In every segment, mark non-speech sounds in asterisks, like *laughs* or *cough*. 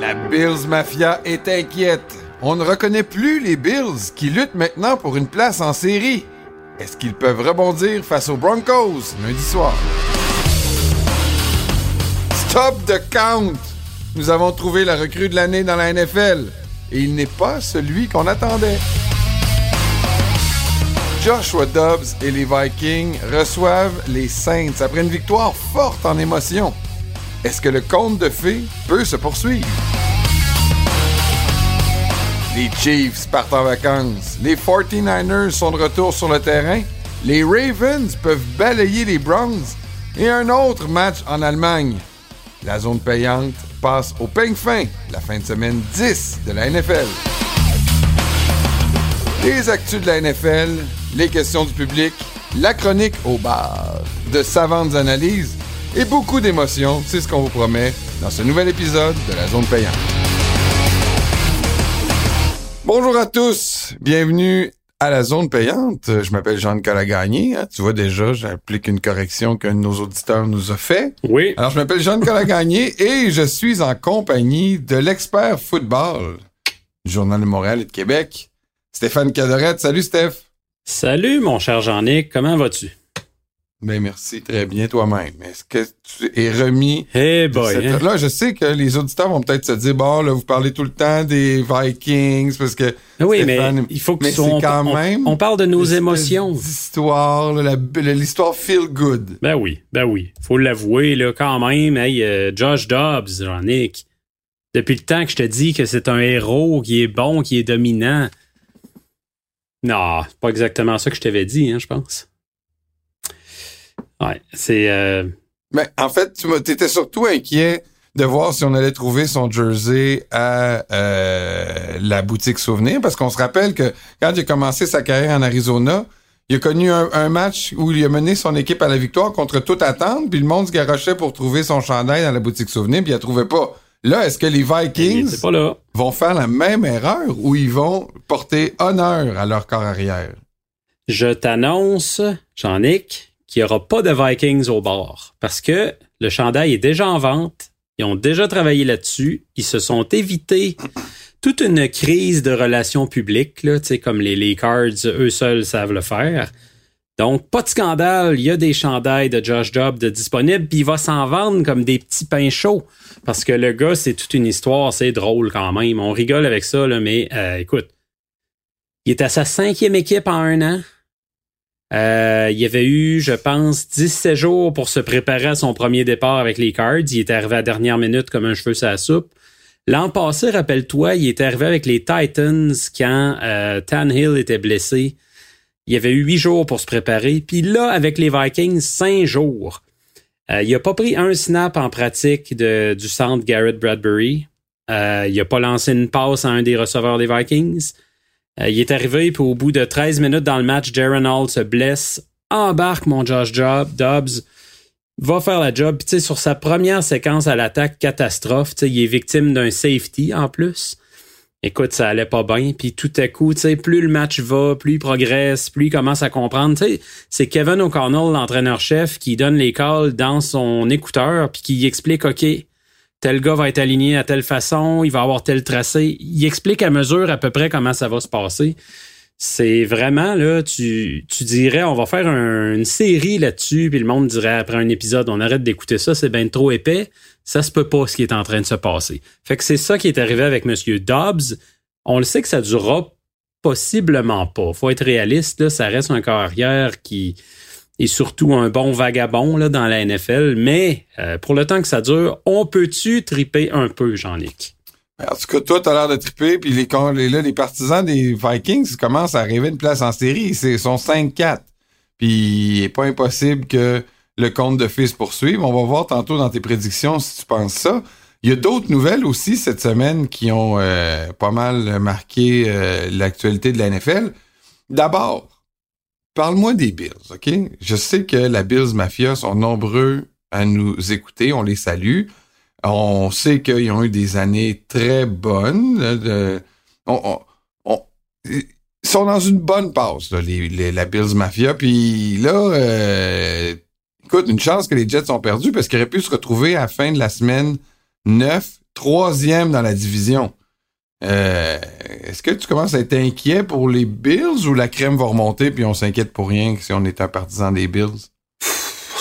La Bills Mafia est inquiète. On ne reconnaît plus les Bills qui luttent maintenant pour une place en série. Est-ce qu'ils peuvent rebondir face aux Broncos lundi soir? Stop the count! Nous avons trouvé la recrue de l'année dans la NFL et il n'est pas celui qu'on attendait. Joshua Dobbs et les Vikings reçoivent les Saints après une victoire forte en émotion. Est-ce que le conte de fées peut se poursuivre? Les Chiefs partent en vacances. Les 49ers sont de retour sur le terrain. Les Ravens peuvent balayer les Browns. Et un autre match en Allemagne. La zone payante passe au peigne fin, la fin de semaine 10 de la NFL. Les actus de la NFL, les questions du public, la chronique au bar, de savantes analyses et beaucoup d'émotions, c'est ce qu'on vous promet dans ce nouvel épisode de la zone payante. Bonjour à tous, bienvenue à la zone payante. Je m'appelle Jean-Nicolas Gagné. Hein. Tu vois déjà, j'applique une correction qu'un de nos auditeurs nous a fait. Oui. Alors, je m'appelle Jean-Nicolas Gagné et je suis en compagnie de l'expert football du Journal de Montréal et de Québec, Stéphane Cadorette. Salut, Steph. Salut, mon cher Jean-Nic. Comment vas-tu? Ben merci, très bien toi-même. Est-ce que tu es remis? Hey boy. Cette- hein? Là, je sais que les auditeurs vont peut-être se dire, bon, là, vous parlez tout le temps des Vikings parce que Oui, Stéphane, mais il faut que mais on, quand on- même on parle de nos émotions. la- l'histoire feel good. Ben oui, ben oui. Faut l'avouer, là, quand même. Hey, euh, Josh Dobbs, Jean-Nic. Depuis le temps que je te dis que c'est un héros qui est bon, qui est dominant. Non, c'est pas exactement ça que je t'avais dit, hein, je pense. Ouais, c'est. euh, Mais en fait, tu t'étais surtout inquiet de voir si on allait trouver son jersey à euh, la boutique souvenir, parce qu'on se rappelle que quand il a commencé sa carrière en Arizona, il a connu un, un match où il a mené son équipe à la victoire contre toute attente, puis le monde se garochait pour trouver son chandail dans la boutique souvenir, puis il la trouvait pas. Là, est-ce que les Vikings vont faire la même erreur ou ils vont porter honneur à leur corps arrière? Je t'annonce, Jean-Nic, qu'il n'y aura pas de Vikings au bord. Parce que le chandail est déjà en vente. Ils ont déjà travaillé là-dessus. Ils se sont évités *laughs* toute une crise de relations publiques, là, tu sais, comme les, les Cards, eux seuls savent le faire. Donc, pas de scandale. Il y a des chandails de Josh Dobbs de disponibles, puis il va s'en vendre comme des petits pains chauds. Parce que le gars, c'est toute une histoire, c'est drôle quand même. On rigole avec ça, mais euh, écoute, il est à sa cinquième équipe en un an. Euh, il avait eu, je pense, 17 jours pour se préparer à son premier départ avec les Cards. Il est arrivé à la dernière minute comme un cheveu sur la soupe. L'an passé, rappelle-toi, il est arrivé avec les Titans quand euh, Tannehill était blessé. Il y avait eu huit jours pour se préparer. Puis là, avec les Vikings, cinq jours. Euh, il a pas pris un snap en pratique de, du centre Garrett Bradbury. Euh, il a pas lancé une passe à un des receveurs des Vikings. Euh, il est arrivé, puis au bout de 13 minutes dans le match, Jaron Hall se blesse, embarque mon Josh Job, Dobbs, va faire la job. Puis sur sa première séquence à l'attaque, catastrophe, il est victime d'un safety en plus. Écoute, ça allait pas bien. Puis tout à coup, tu sais, plus le match va, plus il progresse, plus il commence à comprendre. Tu sais, c'est Kevin O'Connell, l'entraîneur-chef, qui donne les calls dans son écouteur, puis qui explique, OK, tel gars va être aligné à telle façon, il va avoir tel tracé. Il explique à mesure à peu près comment ça va se passer. C'est vraiment, là, tu, tu dirais, on va faire un- une série là-dessus, puis le monde dirait après un épisode, on arrête d'écouter ça, c'est bien trop épais. Ça se peut pas ce qui est en train de se passer. Fait que c'est ça qui est arrivé avec Monsieur Dobbs. On le sait que ça durera possiblement pas. Faut être réaliste, là, ça reste un corps arrière qui est surtout un bon vagabond là, dans la NFL. Mais euh, pour le temps que ça dure, on peut-tu triper un peu, Jean-Nic? En tout cas, toi, t'as l'air de triper, puis les, partisans des Vikings commencent à rêver une place en série. Ils sont 5-4. Puis il est pas impossible que le compte de fils poursuive. On va voir tantôt dans tes prédictions si tu penses ça. Il y a d'autres nouvelles aussi cette semaine qui ont euh, pas mal marqué euh, l'actualité de la NFL. D'abord, parle-moi des Bills, OK? Je sais que la Bills Mafia sont nombreux à nous écouter. On les salue. On sait qu'ils ont eu des années très bonnes. on- ils sont dans une bonne passe, là, les, les- la Bills Mafia. Puis là, euh, écoute, une chance que les Jets ont perdu parce qu'ils auraient pu se retrouver à la fin de la semaine 9, troisième dans la division. Euh, Est-ce que tu commences à être inquiet pour les Bills ou la crème va remonter puis on s'inquiète pour rien si on est un partisan des Bills?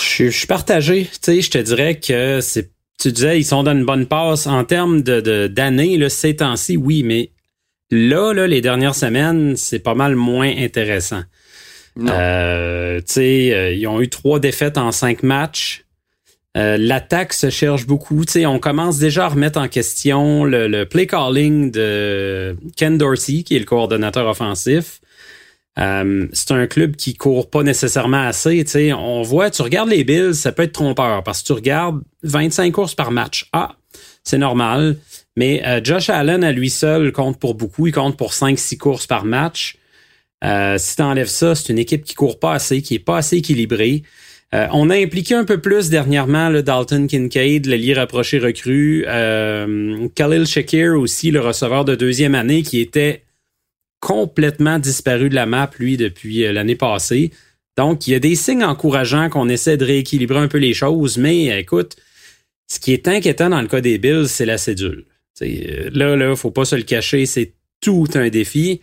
Je, je suis partagé. Tu sais, je te dirais que c'est. Tu disais, ils sont dans une bonne passe. En termes de, de, d'années, là, ces temps-ci, oui, mais là, là, les dernières semaines, c'est pas mal moins intéressant. Euh, tu sais, euh, ils ont eu trois défaites en cinq matchs. Euh, L'attaque se cherche beaucoup. Tu sais, on commence déjà à remettre en question le, le play calling de Ken Dorsey, qui est le coordonnateur offensif. Euh, c'est un club qui court pas nécessairement assez. Tu sais, on voit, tu regardes les Bills, ça peut être trompeur parce que tu regardes 25 courses par match. Ah, c'est normal. Mais euh, Josh Allen à lui seul compte pour beaucoup. Il compte pour 5-6 courses par match. Euh, si tu enlèves ça, c'est une équipe qui court pas assez, qui est pas assez équilibrée. Euh, on a impliqué un peu plus dernièrement le Dalton Kincaid, le lit rapproché recru, euh, Khalil Shakir aussi, le receveur de deuxième année qui était complètement disparu de la map, lui, depuis euh, l'année passée. Donc, il y a des signes encourageants qu'on essaie de rééquilibrer un peu les choses, mais écoute, ce qui est inquiétant dans le cas des Bills, c'est la cédule. T'sais, euh, là, là, faut pas se le cacher, c'est tout un défi.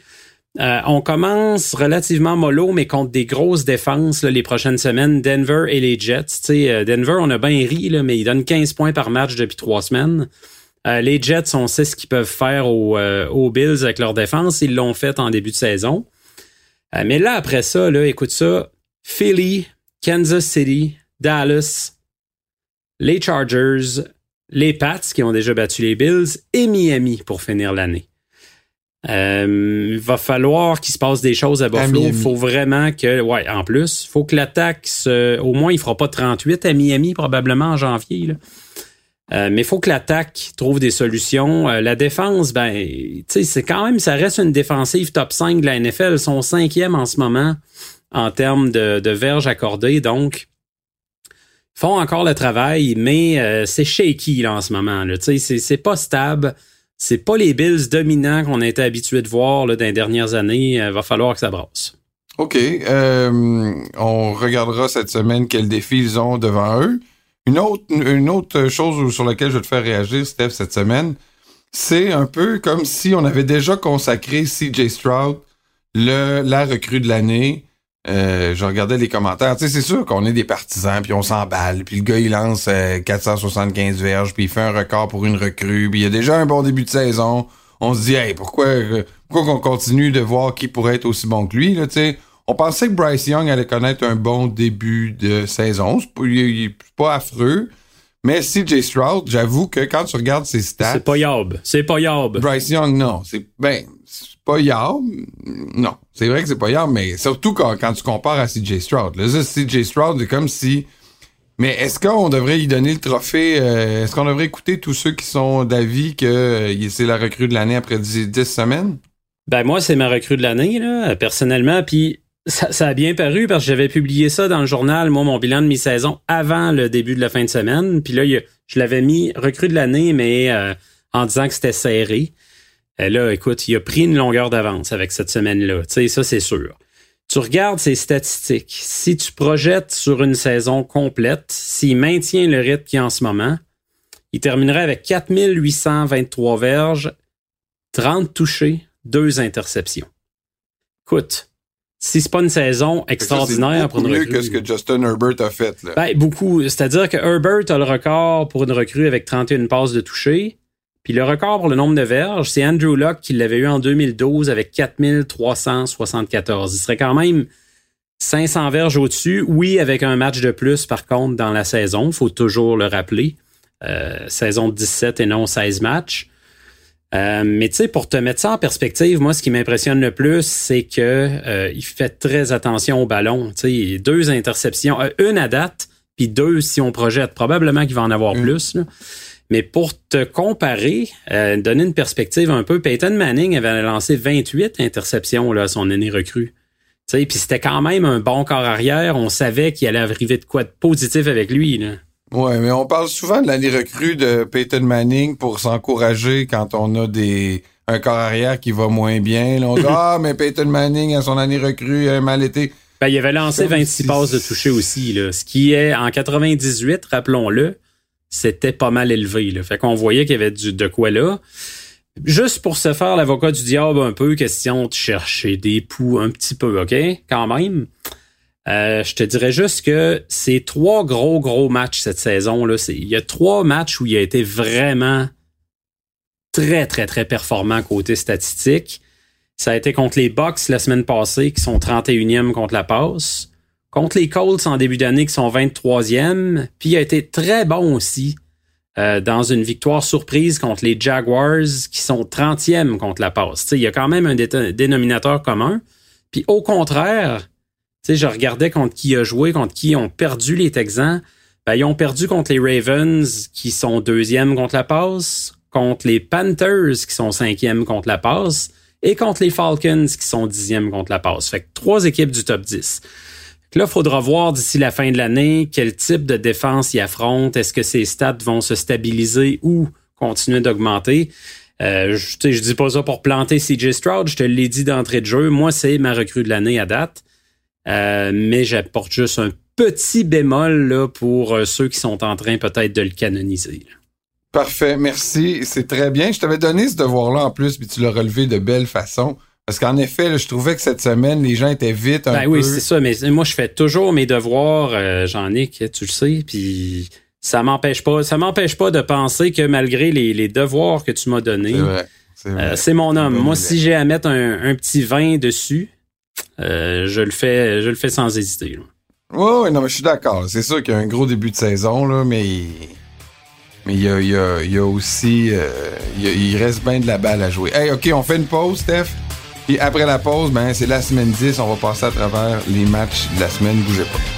Euh, on commence relativement mollo, mais contre des grosses défenses les prochaines semaines, Denver et les Jets. Euh, Denver, on a bien ri, là, mais ils donnent 15 points par match depuis trois semaines. Euh, les Jets, on sait ce qu'ils peuvent faire aux, euh, aux Bills avec leur défense. Ils l'ont fait en début de saison. Euh, mais là, après ça, là, écoute ça. Philly, Kansas City, Dallas, les Chargers, les Pats qui ont déjà battu les Bills et Miami pour finir l'année. Il va falloir qu'il se passe des choses à Buffalo. Il faut vraiment que, ouais, en plus, faut que l'attaque, se- au moins, il fera pas 38 à Miami probablement en janvier. Là. Euh, mais il faut que l'attaque trouve des solutions. Euh, la défense, ben, c'est quand même, ça reste une défensive top 5 de la NFL. Ils sont cinquième en ce moment en termes de, verges accordées. Donc, ils font encore le travail, mais euh, c'est shaky là, en ce moment. C'est, pas stable. C'est pas les Bills dominants qu'on a été habitués de voir là, dans les dernières années. Il va falloir que ça brasse. OK. on regardera cette semaine quels défis ils ont devant eux. Une autre, une autre chose sur laquelle je vais te faire réagir, Steph, cette semaine, c'est un peu comme si on avait déjà consacré CJ Stroud, le, la recrue de l'année. Euh, je regardais les commentaires. Tu sais, c'est sûr qu'on est des partisans, puis on s'emballe, puis le gars, il lance euh, 475 verges, puis il fait un record pour une recrue, puis il y a déjà un bon début de saison. On se dit, hey, pourquoi, euh, pourquoi qu'on continue de voir qui pourrait être aussi bon que lui, là, tu sais? On pensait que Bryce Young allait connaître un bon début de saison. C'est pas, il, il est pas affreux. Mais CJ Stroud, j'avoue que quand tu regardes ses stats, C'est pas Yob. C'est pas Yob. Bryce Young, non. C'est ben, c'est pas Yard. Non. C'est vrai que c'est pas Yard, mais surtout quand, quand tu compares à CJ Stroud. Là, CJ Stroud, c'est comme si. Mais est-ce qu'on devrait lui donner le trophée? euh, est-ce qu'on devrait écouter tous ceux qui sont d'avis que euh, c'est la recrue de l'année après 10, 10 semaines? Ben moi, c'est ma recrue de l'année, là, personnellement. Puis ça, a bien paru parce que j'avais publié ça dans le journal, moi, mon bilan de mi-saison avant le début de la fin de semaine. Puis là, je l'avais mis recrue de l'année, mais euh, en disant que c'était serré. Et là, écoute, il a pris une longueur d'avance avec cette semaine-là. Tu sais, ça, c'est sûr. Tu regardes ses statistiques. Si tu projettes sur une saison complète, s'il maintient le rythme qu'il a en ce moment, il terminerait avec 4823 verges, 30 touchés, deux interceptions. Écoute, si c'est pas une saison extraordinaire pour une mieux recrue. que ce que Justin Herbert a fait. Là. Ben, beaucoup. C'est-à-dire que Herbert a le record pour une recrue avec 31 passes de toucher. Puis le record pour le nombre de verges, c'est Andrew Luck qui l'avait eu en 2012 avec 4374. Il serait quand même 500 verges au-dessus. Oui, avec un match de plus, par contre, dans la saison. faut toujours le rappeler. Euh, saison de 17 et non 16 matchs. Euh, mais tu sais, pour te mettre ça en perspective, moi, ce qui m'impressionne le plus, c'est que euh, il fait très attention au ballon. Tu sais, deux interceptions, euh, une à date, puis deux si on projette. Probablement qu'il va en avoir Mm. plus. là. Mais pour te comparer, euh, donner une perspective un peu, Peyton Manning avait lancé 28 interceptions là, à son année recrue. Tu sais, puis c'était quand même un bon corps arrière. On savait qu'il allait arriver de quoi de positif avec lui. Là. Ouais, mais on parle souvent de l'année recrue de Peyton Manning pour s'encourager quand on a des un corps arrière qui va moins bien. Là, on dit *laughs* Ah, mais Peyton Manning, à son année recrue, a mal été. Ben, il avait lancé 26 passes de toucher aussi, là, ce qui est en 98, rappelons-le, c'était pas mal élevé. Là. Fait qu'on voyait qu'il y avait du, de quoi là. Juste pour se faire l'avocat du diable un peu, question de chercher des poux un petit peu, OK? Quand même. Euh, je te dirais juste que c'est trois gros, gros matchs cette saison. Là. Il y a trois matchs où il a été vraiment très, très, très performant côté statistique. Ça a été contre les Bucks la semaine passée, qui sont 31e contre la passe. Contre les Colts en début d'année, qui sont 23e. Puis il a été très bon aussi euh, dans une victoire surprise contre les Jaguars, qui sont 30e contre la passe. il y a quand même un dénominateur commun. Puis au contraire, je regardais contre qui a joué, contre qui ont perdu les Texans. Ben, ils ont perdu contre les Ravens, qui sont deuxième contre la passe, contre les Panthers, qui sont cinquième contre la passe, et contre les Falcons, qui sont dixième contre la passe. Fait que trois équipes du top 10. Là, il faudra voir d'ici la fin de l'année quel type de défense ils affrontent. Est-ce que ces stats vont se stabiliser ou continuer d'augmenter? Euh, je, je dis pas ça pour planter CJ Stroud, je te l'ai dit d'entrée de jeu. Moi, c'est ma recrue de l'année à date. Euh, mais j'apporte juste un petit bémol là, pour euh, ceux qui sont en train peut-être de le canoniser. Parfait, merci. C'est très bien. Je t'avais donné ce devoir-là en plus, puis tu l'as relevé de belle façon. Parce qu'en effet, je trouvais que cette semaine, les gens étaient vite un ben oui, c'est ça. Mais moi, je fais toujours mes devoirs, euh, Jean-Nic, tu le sais. Puis ça m'empêche pas, ça m'empêche pas de penser que malgré les, devoirs que tu m'as donnés, c'est mon homme. Moi, si j'ai à mettre un, un, petit vin dessus, euh, je le fais, je le fais sans hésiter. Oui, non, mais je suis d'accord. C'est sûr qu'il y a un gros début de saison, là, mais mais il y a, y a, aussi, euh, il, reste bien de la balle à jouer. Hey, ok, on fait une pause, Steph. Puis après la pause, ben c'est la semaine 10, on va passer à travers les matchs de la semaine. Bougez pas.